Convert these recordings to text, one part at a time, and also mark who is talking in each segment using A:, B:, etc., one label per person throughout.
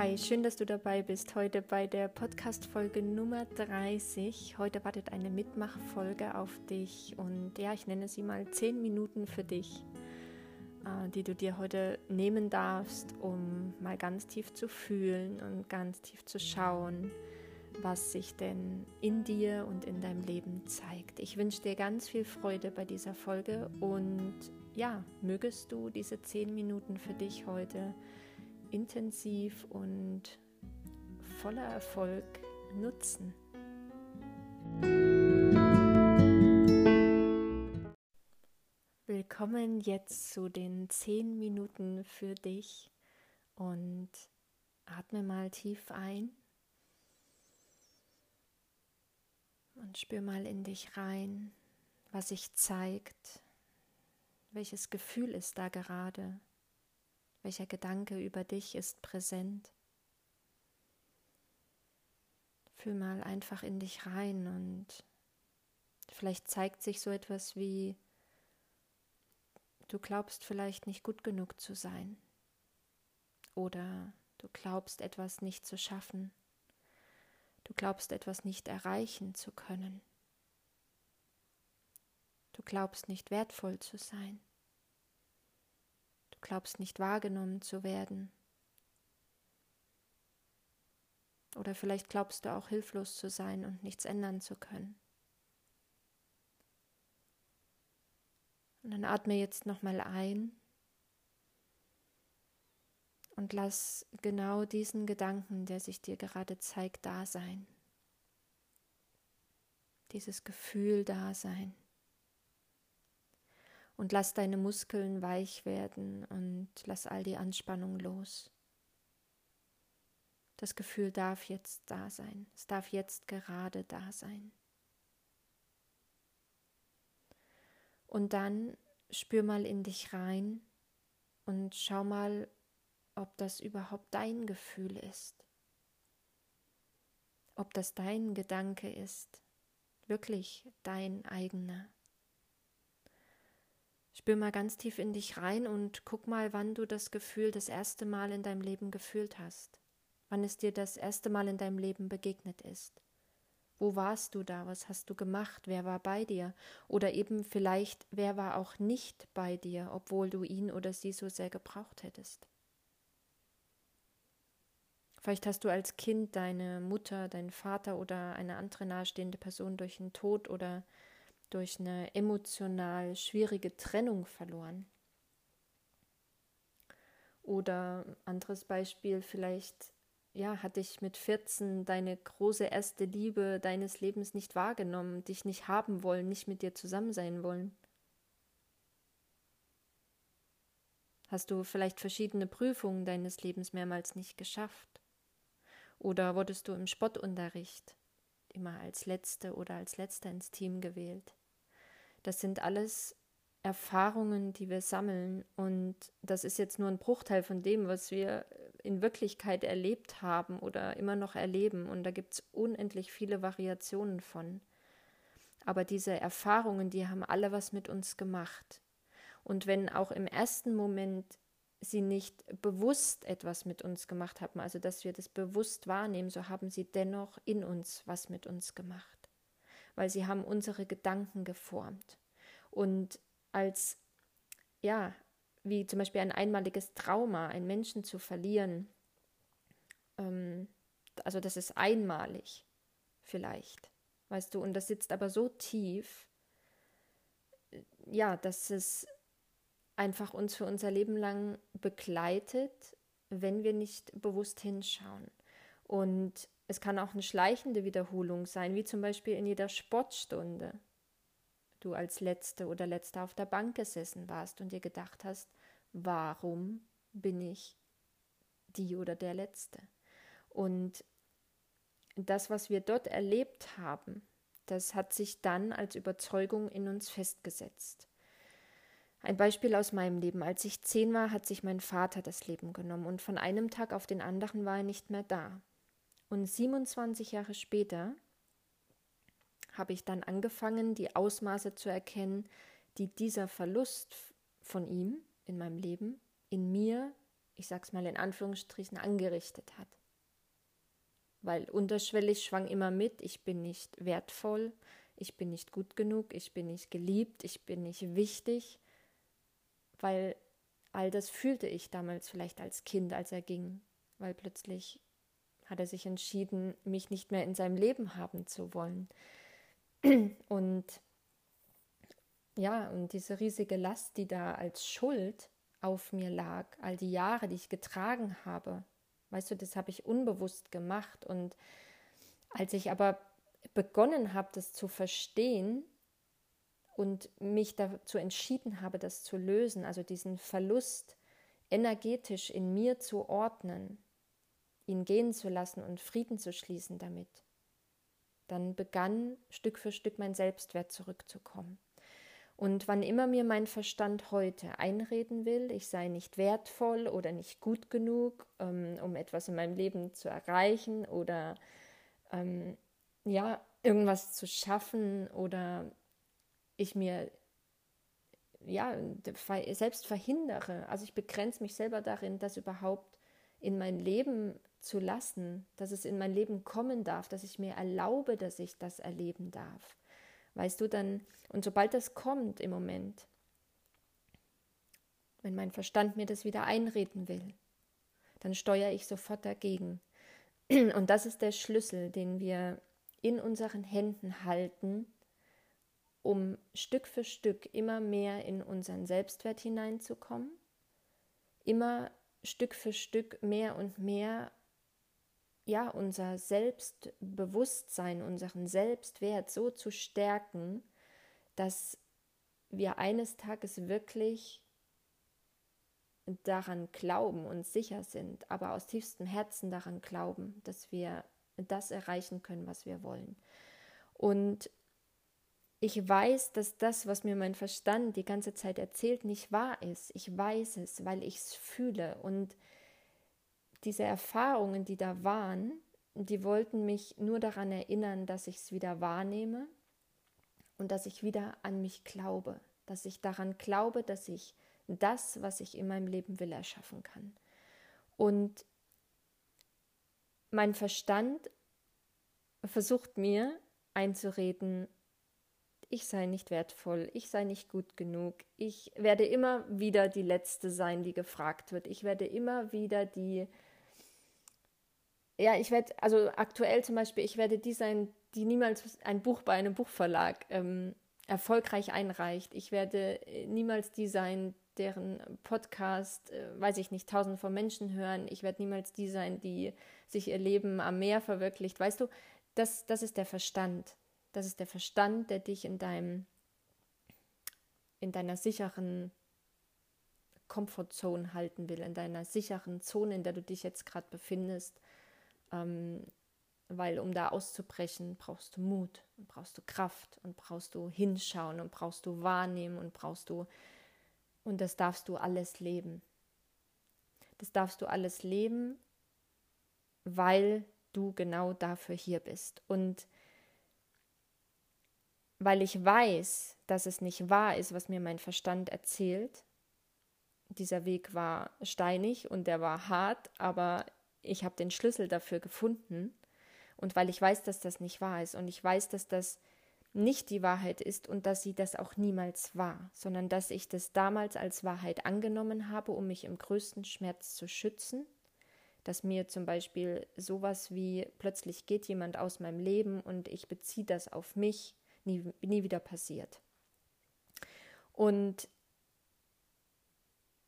A: Hi, schön, dass du dabei bist. Heute bei der Podcast-Folge Nummer 30. Heute wartet eine Mitmachfolge auf dich und ja, ich nenne sie mal 10 Minuten für dich, äh, die du dir heute nehmen darfst, um mal ganz tief zu fühlen und ganz tief zu schauen, was sich denn in dir und in deinem Leben zeigt. Ich wünsche dir ganz viel Freude bei dieser Folge und ja, mögest du diese 10 Minuten für dich heute intensiv und voller Erfolg nutzen. Willkommen jetzt zu den zehn Minuten für dich und atme mal tief ein und spür mal in dich rein, was sich zeigt, welches Gefühl ist da gerade. Welcher Gedanke über dich ist präsent? Fühl mal einfach in dich rein und vielleicht zeigt sich so etwas wie, du glaubst vielleicht nicht gut genug zu sein. Oder du glaubst etwas nicht zu schaffen, du glaubst etwas nicht erreichen zu können, du glaubst nicht wertvoll zu sein glaubst nicht wahrgenommen zu werden. Oder vielleicht glaubst du auch hilflos zu sein und nichts ändern zu können. Und dann atme jetzt nochmal ein und lass genau diesen Gedanken, der sich dir gerade zeigt, da sein. Dieses Gefühl da sein und lass deine Muskeln weich werden und lass all die Anspannung los. Das Gefühl darf jetzt da sein. Es darf jetzt gerade da sein. Und dann spür mal in dich rein und schau mal, ob das überhaupt dein Gefühl ist. Ob das dein Gedanke ist, wirklich dein eigener. Spür mal ganz tief in dich rein und guck mal, wann du das Gefühl das erste Mal in deinem Leben gefühlt hast. Wann es dir das erste Mal in deinem Leben begegnet ist. Wo warst du da? Was hast du gemacht? Wer war bei dir? Oder eben vielleicht, wer war auch nicht bei dir, obwohl du ihn oder sie so sehr gebraucht hättest? Vielleicht hast du als Kind deine Mutter, deinen Vater oder eine andere nahestehende Person durch den Tod oder durch eine emotional schwierige Trennung verloren. Oder anderes Beispiel, vielleicht ja, hat dich mit 14 deine große erste Liebe deines Lebens nicht wahrgenommen, dich nicht haben wollen, nicht mit dir zusammen sein wollen. Hast du vielleicht verschiedene Prüfungen deines Lebens mehrmals nicht geschafft? Oder wurdest du im Spottunterricht immer als Letzte oder als Letzter ins Team gewählt? Das sind alles Erfahrungen, die wir sammeln. Und das ist jetzt nur ein Bruchteil von dem, was wir in Wirklichkeit erlebt haben oder immer noch erleben. Und da gibt es unendlich viele Variationen von. Aber diese Erfahrungen, die haben alle was mit uns gemacht. Und wenn auch im ersten Moment sie nicht bewusst etwas mit uns gemacht haben, also dass wir das bewusst wahrnehmen, so haben sie dennoch in uns was mit uns gemacht weil sie haben unsere Gedanken geformt. Und als, ja, wie zum Beispiel ein einmaliges Trauma, einen Menschen zu verlieren, ähm, also das ist einmalig vielleicht, weißt du, und das sitzt aber so tief, ja, dass es einfach uns für unser Leben lang begleitet, wenn wir nicht bewusst hinschauen. Und es kann auch eine schleichende Wiederholung sein, wie zum Beispiel in jeder Sportstunde. Du als Letzte oder Letzter auf der Bank gesessen warst und dir gedacht hast, warum bin ich die oder der Letzte? Und das, was wir dort erlebt haben, das hat sich dann als Überzeugung in uns festgesetzt. Ein Beispiel aus meinem Leben. Als ich zehn war, hat sich mein Vater das Leben genommen und von einem Tag auf den anderen war er nicht mehr da. Und 27 Jahre später habe ich dann angefangen, die Ausmaße zu erkennen, die dieser Verlust von ihm in meinem Leben in mir ich sag's mal in Anführungsstrichen, angerichtet hat. Weil unterschwellig schwang immer mit, ich bin nicht wertvoll, ich bin nicht gut genug, ich bin nicht geliebt, ich bin nicht wichtig, weil all das fühlte ich damals vielleicht als Kind, als er ging, weil plötzlich hat er sich entschieden, mich nicht mehr in seinem Leben haben zu wollen. Und ja, und diese riesige Last, die da als Schuld auf mir lag, all die Jahre, die ich getragen habe, weißt du, das habe ich unbewusst gemacht. Und als ich aber begonnen habe, das zu verstehen und mich dazu entschieden habe, das zu lösen, also diesen Verlust energetisch in mir zu ordnen, ihn gehen zu lassen und Frieden zu schließen damit, dann begann Stück für Stück mein Selbstwert zurückzukommen. Und wann immer mir mein Verstand heute einreden will, ich sei nicht wertvoll oder nicht gut genug, ähm, um etwas in meinem Leben zu erreichen oder ähm, ja, irgendwas zu schaffen oder ich mir ja selbst verhindere. Also ich begrenze mich selber darin, das überhaupt in mein Leben zu lassen, dass es in mein Leben kommen darf, dass ich mir erlaube, dass ich das erleben darf. Weißt du dann, und sobald das kommt im Moment, wenn mein Verstand mir das wieder einreden will, dann steuere ich sofort dagegen. Und das ist der Schlüssel, den wir in unseren Händen halten, um Stück für Stück immer mehr in unseren Selbstwert hineinzukommen, immer Stück für Stück mehr und mehr ja unser Selbstbewusstsein, unseren Selbstwert so zu stärken, dass wir eines Tages wirklich daran glauben und sicher sind, aber aus tiefstem Herzen daran glauben, dass wir das erreichen können, was wir wollen. Und ich weiß, dass das, was mir mein Verstand die ganze Zeit erzählt, nicht wahr ist. Ich weiß es, weil ich es fühle. Und diese Erfahrungen, die da waren, die wollten mich nur daran erinnern, dass ich es wieder wahrnehme und dass ich wieder an mich glaube, dass ich daran glaube, dass ich das, was ich in meinem Leben will, erschaffen kann. Und mein Verstand versucht mir einzureden, ich sei nicht wertvoll, ich sei nicht gut genug, ich werde immer wieder die Letzte sein, die gefragt wird, ich werde immer wieder die, ja, ich werde, also aktuell zum Beispiel, ich werde die sein, die niemals ein Buch bei einem Buchverlag ähm, erfolgreich einreicht, ich werde äh, niemals die sein, deren Podcast, äh, weiß ich nicht, tausend von Menschen hören. Ich werde niemals die sein, die sich ihr Leben am Meer verwirklicht. Weißt du, das, das ist der Verstand. Das ist der Verstand, der dich in deinem, in deiner sicheren Comfortzone halten will, in deiner sicheren Zone, in der du dich jetzt gerade befindest. Ähm, weil um da auszubrechen, brauchst du Mut und brauchst du Kraft und brauchst du hinschauen und brauchst du wahrnehmen und brauchst du und das darfst du alles leben. Das darfst du alles leben, weil du genau dafür hier bist. Und weil ich weiß, dass es nicht wahr ist, was mir mein Verstand erzählt. Dieser Weg war steinig und der war hart, aber ich habe den Schlüssel dafür gefunden. Und weil ich weiß, dass das nicht wahr ist und ich weiß, dass das nicht die Wahrheit ist und dass sie das auch niemals war, sondern dass ich das damals als Wahrheit angenommen habe, um mich im größten Schmerz zu schützen, dass mir zum Beispiel sowas wie plötzlich geht jemand aus meinem Leben und ich beziehe das auf mich, nie, nie wieder passiert. Und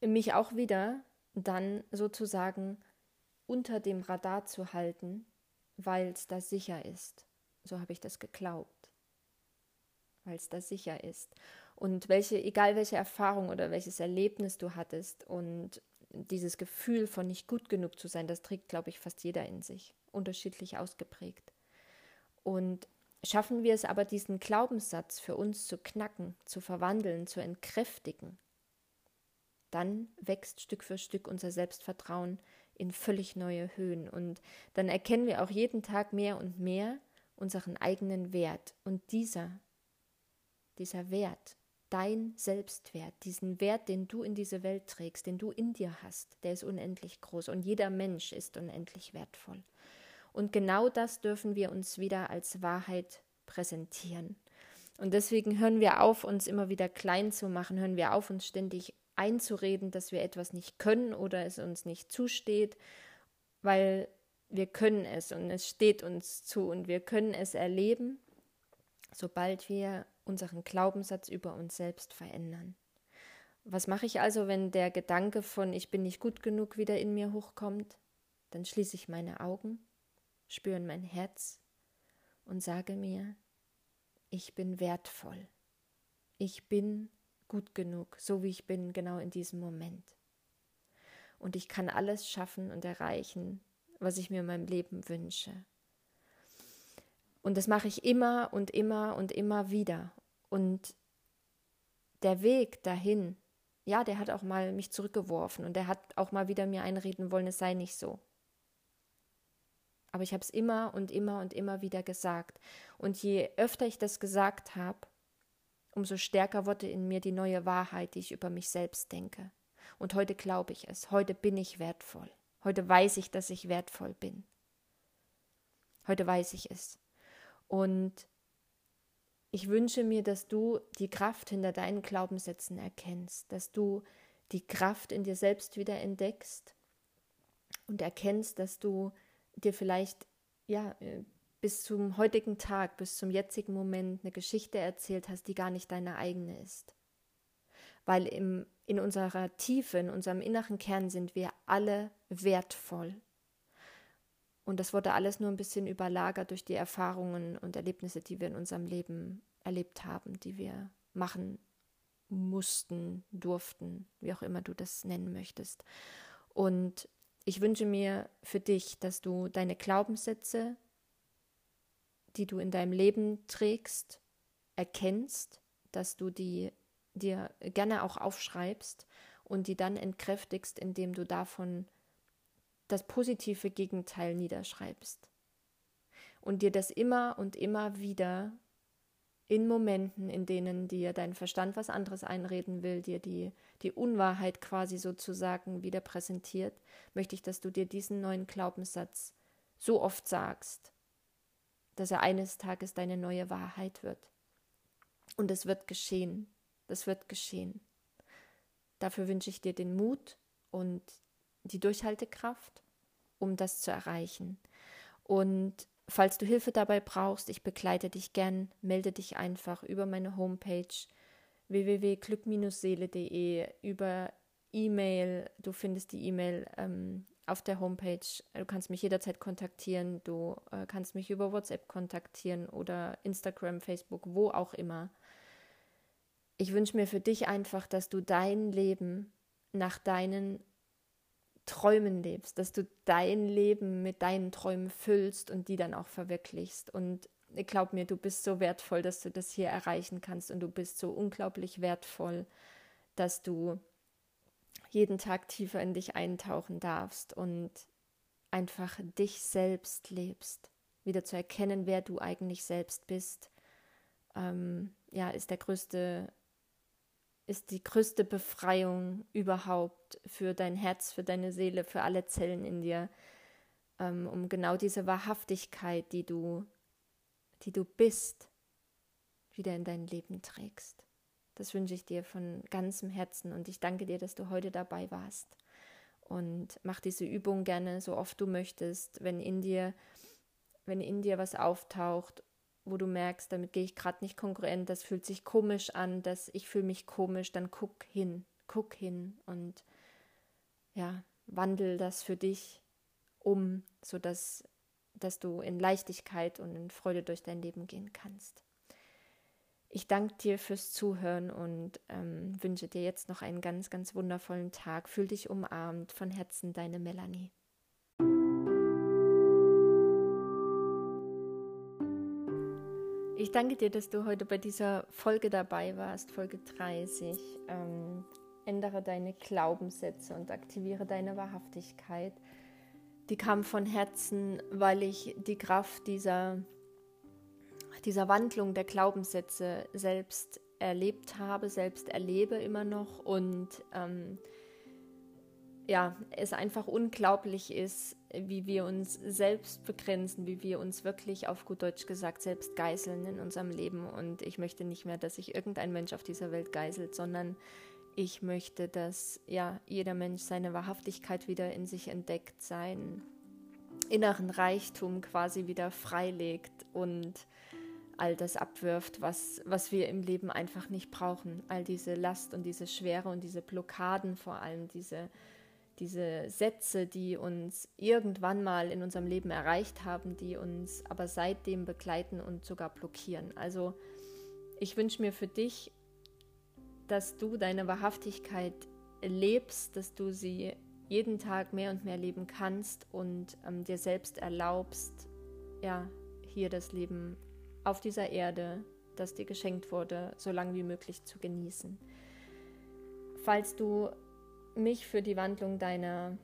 A: mich auch wieder dann sozusagen unter dem Radar zu halten, weil es da sicher ist. So habe ich das geglaubt weil es da sicher ist. Und welche, egal welche Erfahrung oder welches Erlebnis du hattest und dieses Gefühl von nicht gut genug zu sein, das trägt, glaube ich, fast jeder in sich, unterschiedlich ausgeprägt. Und schaffen wir es aber, diesen Glaubenssatz für uns zu knacken, zu verwandeln, zu entkräftigen, dann wächst Stück für Stück unser Selbstvertrauen in völlig neue Höhen. Und dann erkennen wir auch jeden Tag mehr und mehr unseren eigenen Wert. Und dieser dieser Wert, dein Selbstwert, diesen Wert, den du in diese Welt trägst, den du in dir hast, der ist unendlich groß und jeder Mensch ist unendlich wertvoll. Und genau das dürfen wir uns wieder als Wahrheit präsentieren. Und deswegen hören wir auf, uns immer wieder klein zu machen, hören wir auf, uns ständig einzureden, dass wir etwas nicht können oder es uns nicht zusteht, weil wir können es und es steht uns zu und wir können es erleben, sobald wir unseren Glaubenssatz über uns selbst verändern. Was mache ich also, wenn der Gedanke von ich bin nicht gut genug wieder in mir hochkommt? Dann schließe ich meine Augen, spüre in mein Herz und sage mir, ich bin wertvoll. Ich bin gut genug, so wie ich bin, genau in diesem Moment. Und ich kann alles schaffen und erreichen, was ich mir in meinem Leben wünsche. Und das mache ich immer und immer und immer wieder. Und der Weg dahin, ja, der hat auch mal mich zurückgeworfen und der hat auch mal wieder mir einreden wollen, es sei nicht so. Aber ich habe es immer und immer und immer wieder gesagt. Und je öfter ich das gesagt habe, umso stärker wurde in mir die neue Wahrheit, die ich über mich selbst denke. Und heute glaube ich es. Heute bin ich wertvoll. Heute weiß ich, dass ich wertvoll bin. Heute weiß ich es. Und ich wünsche mir, dass du die Kraft hinter deinen Glaubenssätzen erkennst, dass du die Kraft in dir selbst wieder entdeckst und erkennst, dass du dir vielleicht ja äh, bis zum heutigen Tag, bis zum jetzigen Moment eine Geschichte erzählt hast, die gar nicht deine eigene ist. Weil im, in unserer Tiefe, in unserem inneren Kern sind wir alle wertvoll. Und das wurde alles nur ein bisschen überlagert durch die Erfahrungen und Erlebnisse, die wir in unserem Leben erlebt haben, die wir machen mussten, durften, wie auch immer du das nennen möchtest. Und ich wünsche mir für dich, dass du deine Glaubenssätze, die du in deinem Leben trägst, erkennst, dass du die dir gerne auch aufschreibst und die dann entkräftigst, indem du davon das positive Gegenteil niederschreibst. Und dir das immer und immer wieder in Momenten, in denen dir dein Verstand was anderes einreden will, dir die, die Unwahrheit quasi sozusagen wieder präsentiert, möchte ich, dass du dir diesen neuen Glaubenssatz so oft sagst, dass er eines Tages deine neue Wahrheit wird. Und es wird geschehen. Das wird geschehen. Dafür wünsche ich dir den Mut und die Durchhaltekraft, um das zu erreichen. Und falls du Hilfe dabei brauchst, ich begleite dich gern, melde dich einfach über meine Homepage www.glück-seele.de, über E-Mail. Du findest die E-Mail ähm, auf der Homepage. Du kannst mich jederzeit kontaktieren. Du äh, kannst mich über WhatsApp kontaktieren oder Instagram, Facebook, wo auch immer. Ich wünsche mir für dich einfach, dass du dein Leben nach deinen Träumen lebst, dass du dein Leben mit deinen Träumen füllst und die dann auch verwirklichst. Und glaub mir, du bist so wertvoll, dass du das hier erreichen kannst und du bist so unglaublich wertvoll, dass du jeden Tag tiefer in dich eintauchen darfst und einfach dich selbst lebst. Wieder zu erkennen, wer du eigentlich selbst bist, ähm, ja, ist der größte ist die größte Befreiung überhaupt für dein Herz, für deine Seele, für alle Zellen in dir, ähm, um genau diese Wahrhaftigkeit, die du, die du bist, wieder in dein Leben trägst. Das wünsche ich dir von ganzem Herzen und ich danke dir, dass du heute dabei warst. Und mach diese Übung gerne so oft du möchtest, wenn in dir, wenn in dir was auftaucht wo du merkst, damit gehe ich gerade nicht konkurrent, das fühlt sich komisch an, dass ich fühle mich komisch, dann guck hin, guck hin und ja, wandel das für dich um, sodass dass du in Leichtigkeit und in Freude durch dein Leben gehen kannst. Ich danke dir fürs Zuhören und ähm, wünsche dir jetzt noch einen ganz, ganz wundervollen Tag. Fühl dich umarmt von Herzen, deine Melanie. Ich danke dir, dass du heute bei dieser Folge dabei warst, Folge 30. Ähm, ändere deine Glaubenssätze und aktiviere deine Wahrhaftigkeit. Die kam von Herzen, weil ich die Kraft dieser, dieser Wandlung der Glaubenssätze selbst erlebt habe, selbst erlebe immer noch und ähm, ja, es einfach unglaublich ist, wie wir uns selbst begrenzen, wie wir uns wirklich auf gut Deutsch gesagt selbst geißeln in unserem Leben. Und ich möchte nicht mehr, dass sich irgendein Mensch auf dieser Welt geißelt, sondern ich möchte, dass ja jeder Mensch seine Wahrhaftigkeit wieder in sich entdeckt, seinen inneren Reichtum quasi wieder freilegt und all das abwirft, was, was wir im Leben einfach nicht brauchen. All diese Last und diese Schwere und diese Blockaden vor allem, diese diese Sätze, die uns irgendwann mal in unserem Leben erreicht haben, die uns aber seitdem begleiten und sogar blockieren. Also ich wünsche mir für dich, dass du deine Wahrhaftigkeit lebst, dass du sie jeden Tag mehr und mehr leben kannst und ähm, dir selbst erlaubst, ja, hier das Leben auf dieser Erde, das dir geschenkt wurde, so lange wie möglich zu genießen. Falls du mich für die Wandlung deiner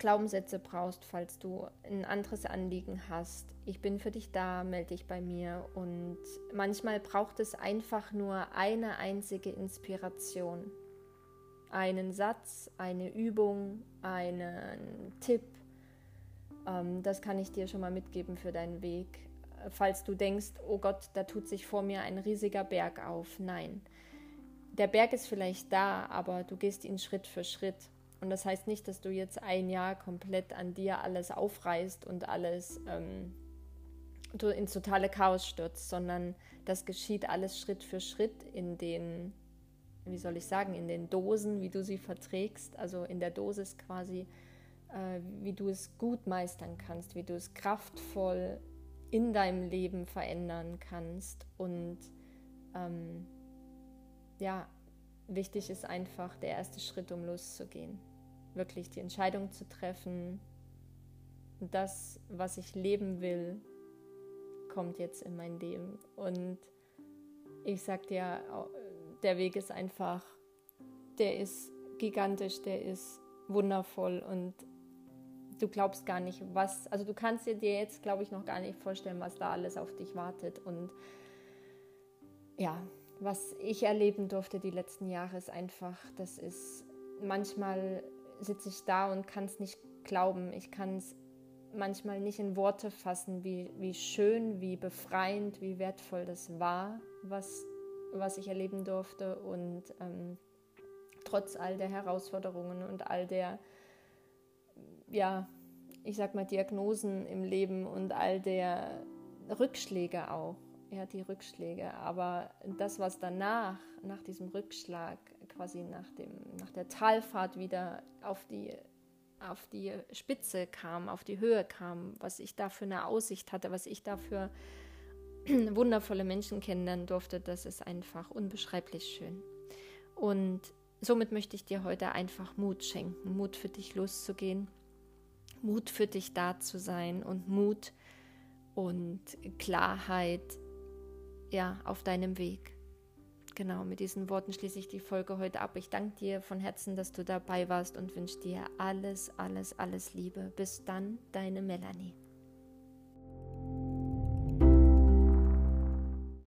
A: Glaubenssätze brauchst, falls du ein anderes Anliegen hast. Ich bin für dich da, melde dich bei mir. Und manchmal braucht es einfach nur eine einzige Inspiration. Einen Satz, eine Übung, einen Tipp. Ähm, das kann ich dir schon mal mitgeben für deinen Weg. Falls du denkst, oh Gott, da tut sich vor mir ein riesiger Berg auf. Nein der Berg ist vielleicht da, aber du gehst ihn Schritt für Schritt. Und das heißt nicht, dass du jetzt ein Jahr komplett an dir alles aufreißt und alles ähm, ins totale Chaos stürzt, sondern das geschieht alles Schritt für Schritt in den, wie soll ich sagen, in den Dosen, wie du sie verträgst, also in der Dosis quasi, äh, wie du es gut meistern kannst, wie du es kraftvoll in deinem Leben verändern kannst und ähm, ja, wichtig ist einfach der erste Schritt, um loszugehen. Wirklich die Entscheidung zu treffen, das, was ich leben will, kommt jetzt in mein Leben. Und ich sag dir, der Weg ist einfach, der ist gigantisch, der ist wundervoll und du glaubst gar nicht, was, also du kannst dir jetzt, glaube ich, noch gar nicht vorstellen, was da alles auf dich wartet. Und ja, was ich erleben durfte die letzten Jahre, ist einfach, das ist, manchmal sitze ich da und kann es nicht glauben. Ich kann es manchmal nicht in Worte fassen, wie, wie schön, wie befreiend, wie wertvoll das war, was, was ich erleben durfte. Und ähm, trotz all der Herausforderungen und all der, ja, ich sag mal, Diagnosen im Leben und all der Rückschläge auch ja, die Rückschläge. Aber das, was danach, nach diesem Rückschlag, quasi nach, dem, nach der Talfahrt wieder auf die, auf die Spitze kam, auf die Höhe kam, was ich da für eine Aussicht hatte, was ich da für wundervolle Menschen kennenlernen durfte, das ist einfach unbeschreiblich schön. Und somit möchte ich dir heute einfach Mut schenken, Mut für dich loszugehen, Mut für dich da zu sein und Mut und Klarheit ja, auf deinem Weg. Genau, mit diesen Worten schließe ich die Folge heute ab. Ich danke dir von Herzen, dass du dabei warst und wünsche dir alles, alles, alles Liebe. Bis dann, deine Melanie.